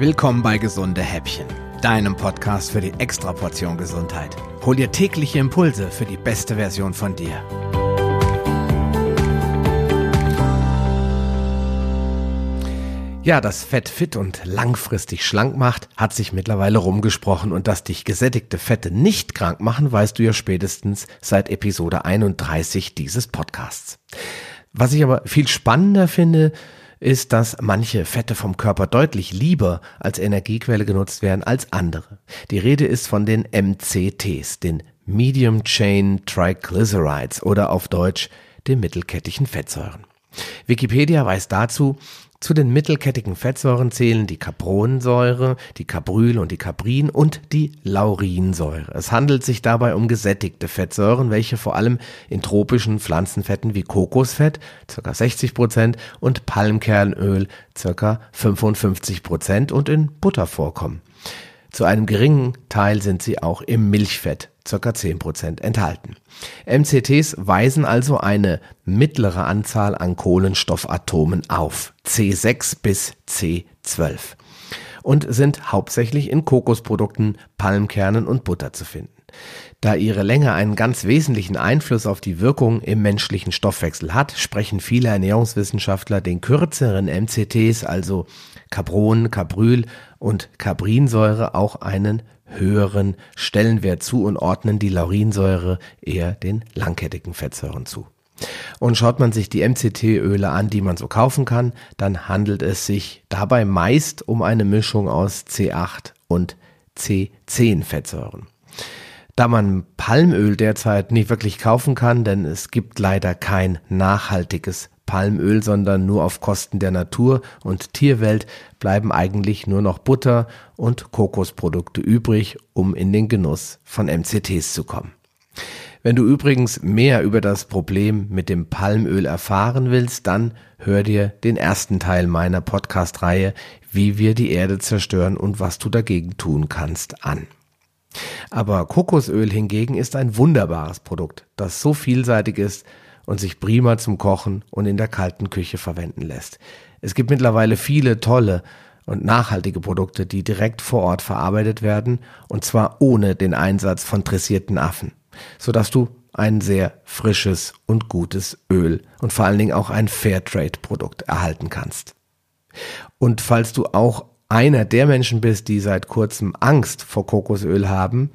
Willkommen bei Gesunde Häppchen, deinem Podcast für die Extraportion Gesundheit. Hol dir tägliche Impulse für die beste Version von dir. Ja, dass Fett fit und langfristig schlank macht, hat sich mittlerweile rumgesprochen und dass dich gesättigte Fette nicht krank machen, weißt du ja spätestens seit Episode 31 dieses Podcasts. Was ich aber viel spannender finde, ist, dass manche Fette vom Körper deutlich lieber als Energiequelle genutzt werden als andere. Die Rede ist von den MCTs, den Medium Chain Triglycerides oder auf Deutsch den mittelkettigen Fettsäuren. Wikipedia weist dazu, zu den mittelkettigen Fettsäuren zählen die Capronsäure, die Cabryl und die Cabrin und die Laurinsäure. Es handelt sich dabei um gesättigte Fettsäuren, welche vor allem in tropischen Pflanzenfetten wie Kokosfett ca. 60 Prozent und Palmkernöl ca. 55 Prozent und in Butter vorkommen. Zu einem geringen Teil sind sie auch im Milchfett ca. 10% enthalten. MCTs weisen also eine mittlere Anzahl an Kohlenstoffatomen auf, C6 bis C12, und sind hauptsächlich in Kokosprodukten, Palmkernen und Butter zu finden. Da ihre Länge einen ganz wesentlichen Einfluss auf die Wirkung im menschlichen Stoffwechsel hat, sprechen viele Ernährungswissenschaftler den kürzeren MCTs, also Capron, Cabryl und Cabrinsäure, auch einen höheren Stellenwert zu und ordnen die Laurinsäure eher den langkettigen Fettsäuren zu. Und schaut man sich die MCT-Öle an, die man so kaufen kann, dann handelt es sich dabei meist um eine Mischung aus C8 und C10 Fettsäuren. Da man Palmöl derzeit nicht wirklich kaufen kann, denn es gibt leider kein nachhaltiges Palmöl, sondern nur auf Kosten der Natur und Tierwelt bleiben eigentlich nur noch Butter und Kokosprodukte übrig, um in den Genuss von MCTs zu kommen. Wenn du übrigens mehr über das Problem mit dem Palmöl erfahren willst, dann hör dir den ersten Teil meiner Podcast-Reihe Wie wir die Erde zerstören und was du dagegen tun kannst an. Aber Kokosöl hingegen ist ein wunderbares Produkt, das so vielseitig ist, und sich prima zum Kochen und in der kalten Küche verwenden lässt. Es gibt mittlerweile viele tolle und nachhaltige Produkte, die direkt vor Ort verarbeitet werden und zwar ohne den Einsatz von dressierten Affen, sodass du ein sehr frisches und gutes Öl und vor allen Dingen auch ein Fairtrade-Produkt erhalten kannst. Und falls du auch einer der Menschen bist, die seit kurzem Angst vor Kokosöl haben,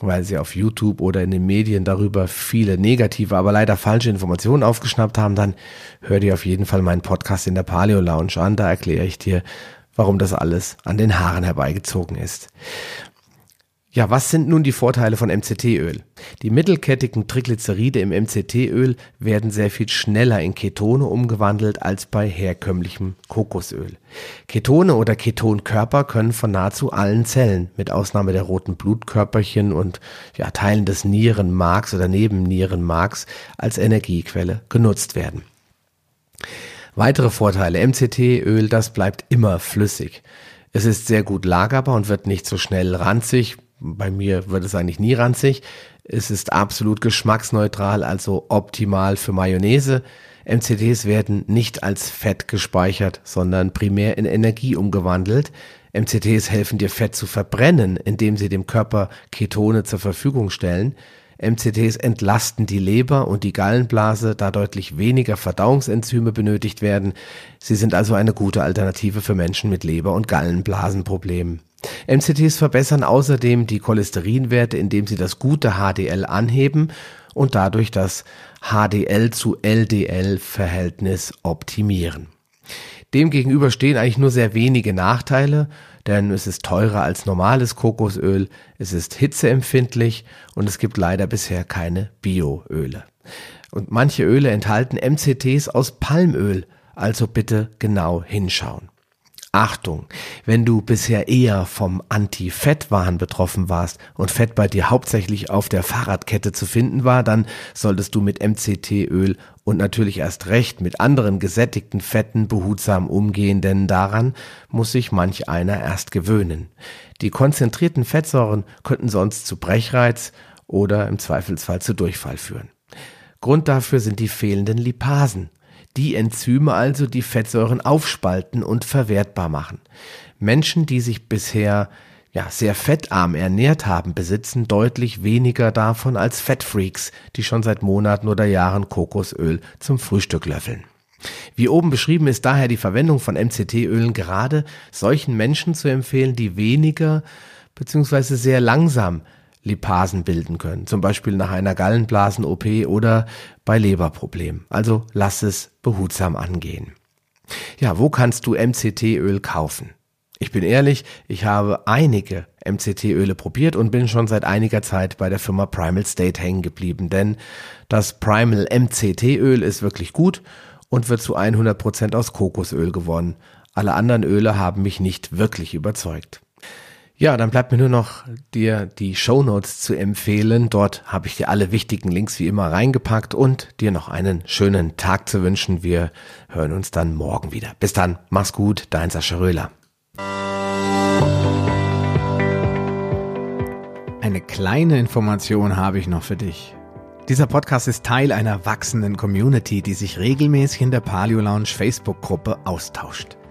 weil sie auf YouTube oder in den Medien darüber viele negative, aber leider falsche Informationen aufgeschnappt haben, dann hör dir auf jeden Fall meinen Podcast in der Paleo Lounge an. Da erkläre ich dir, warum das alles an den Haaren herbeigezogen ist. Ja, was sind nun die Vorteile von MCT-Öl? Die mittelkettigen Triglyceride im MCT-Öl werden sehr viel schneller in Ketone umgewandelt als bei herkömmlichem Kokosöl. Ketone oder Ketonkörper können von nahezu allen Zellen, mit Ausnahme der roten Blutkörperchen und ja, Teilen des Nierenmarks oder Nebennierenmarks, als Energiequelle genutzt werden. Weitere Vorteile. MCT-Öl, das bleibt immer flüssig. Es ist sehr gut lagerbar und wird nicht so schnell ranzig, bei mir wird es eigentlich nie ranzig. Es ist absolut geschmacksneutral, also optimal für Mayonnaise. MCTs werden nicht als Fett gespeichert, sondern primär in Energie umgewandelt. MCTs helfen dir Fett zu verbrennen, indem sie dem Körper Ketone zur Verfügung stellen. MCTs entlasten die Leber und die Gallenblase, da deutlich weniger Verdauungsenzyme benötigt werden. Sie sind also eine gute Alternative für Menschen mit Leber- und Gallenblasenproblemen. MCTs verbessern außerdem die Cholesterinwerte, indem sie das gute HDL anheben und dadurch das HDL zu LDL Verhältnis optimieren. Demgegenüber stehen eigentlich nur sehr wenige Nachteile, denn es ist teurer als normales Kokosöl, es ist hitzeempfindlich und es gibt leider bisher keine Bioöle. Und manche Öle enthalten MCTs aus Palmöl, also bitte genau hinschauen. Achtung, wenn du bisher eher vom Anti-Fett-Wahn betroffen warst und Fett bei dir hauptsächlich auf der Fahrradkette zu finden war, dann solltest du mit MCT-Öl und natürlich erst recht mit anderen gesättigten Fetten behutsam umgehen, denn daran muss sich manch einer erst gewöhnen. Die konzentrierten Fettsäuren könnten sonst zu Brechreiz oder im Zweifelsfall zu Durchfall führen. Grund dafür sind die fehlenden Lipasen Die Enzyme also, die Fettsäuren aufspalten und verwertbar machen. Menschen, die sich bisher ja, sehr fettarm ernährt haben, besitzen deutlich weniger davon als Fettfreaks, die schon seit Monaten oder Jahren Kokosöl zum Frühstück löffeln. Wie oben beschrieben ist daher die Verwendung von MCT-Ölen gerade solchen Menschen zu empfehlen, die weniger bzw. sehr langsam Lipasen bilden können, zum Beispiel nach einer Gallenblasen-OP oder bei Leberproblemen. Also lass es behutsam angehen. Ja, wo kannst du MCT-Öl kaufen? Ich bin ehrlich, ich habe einige MCT-Öle probiert und bin schon seit einiger Zeit bei der Firma Primal State hängen geblieben, denn das Primal MCT-Öl ist wirklich gut und wird zu 100 Prozent aus Kokosöl gewonnen. Alle anderen Öle haben mich nicht wirklich überzeugt. Ja, dann bleibt mir nur noch dir die Show Notes zu empfehlen. Dort habe ich dir alle wichtigen Links wie immer reingepackt und dir noch einen schönen Tag zu wünschen. Wir hören uns dann morgen wieder. Bis dann, mach's gut, dein Sascha Röhler. Eine kleine Information habe ich noch für dich. Dieser Podcast ist Teil einer wachsenden Community, die sich regelmäßig in der Paleo Lounge Facebook-Gruppe austauscht.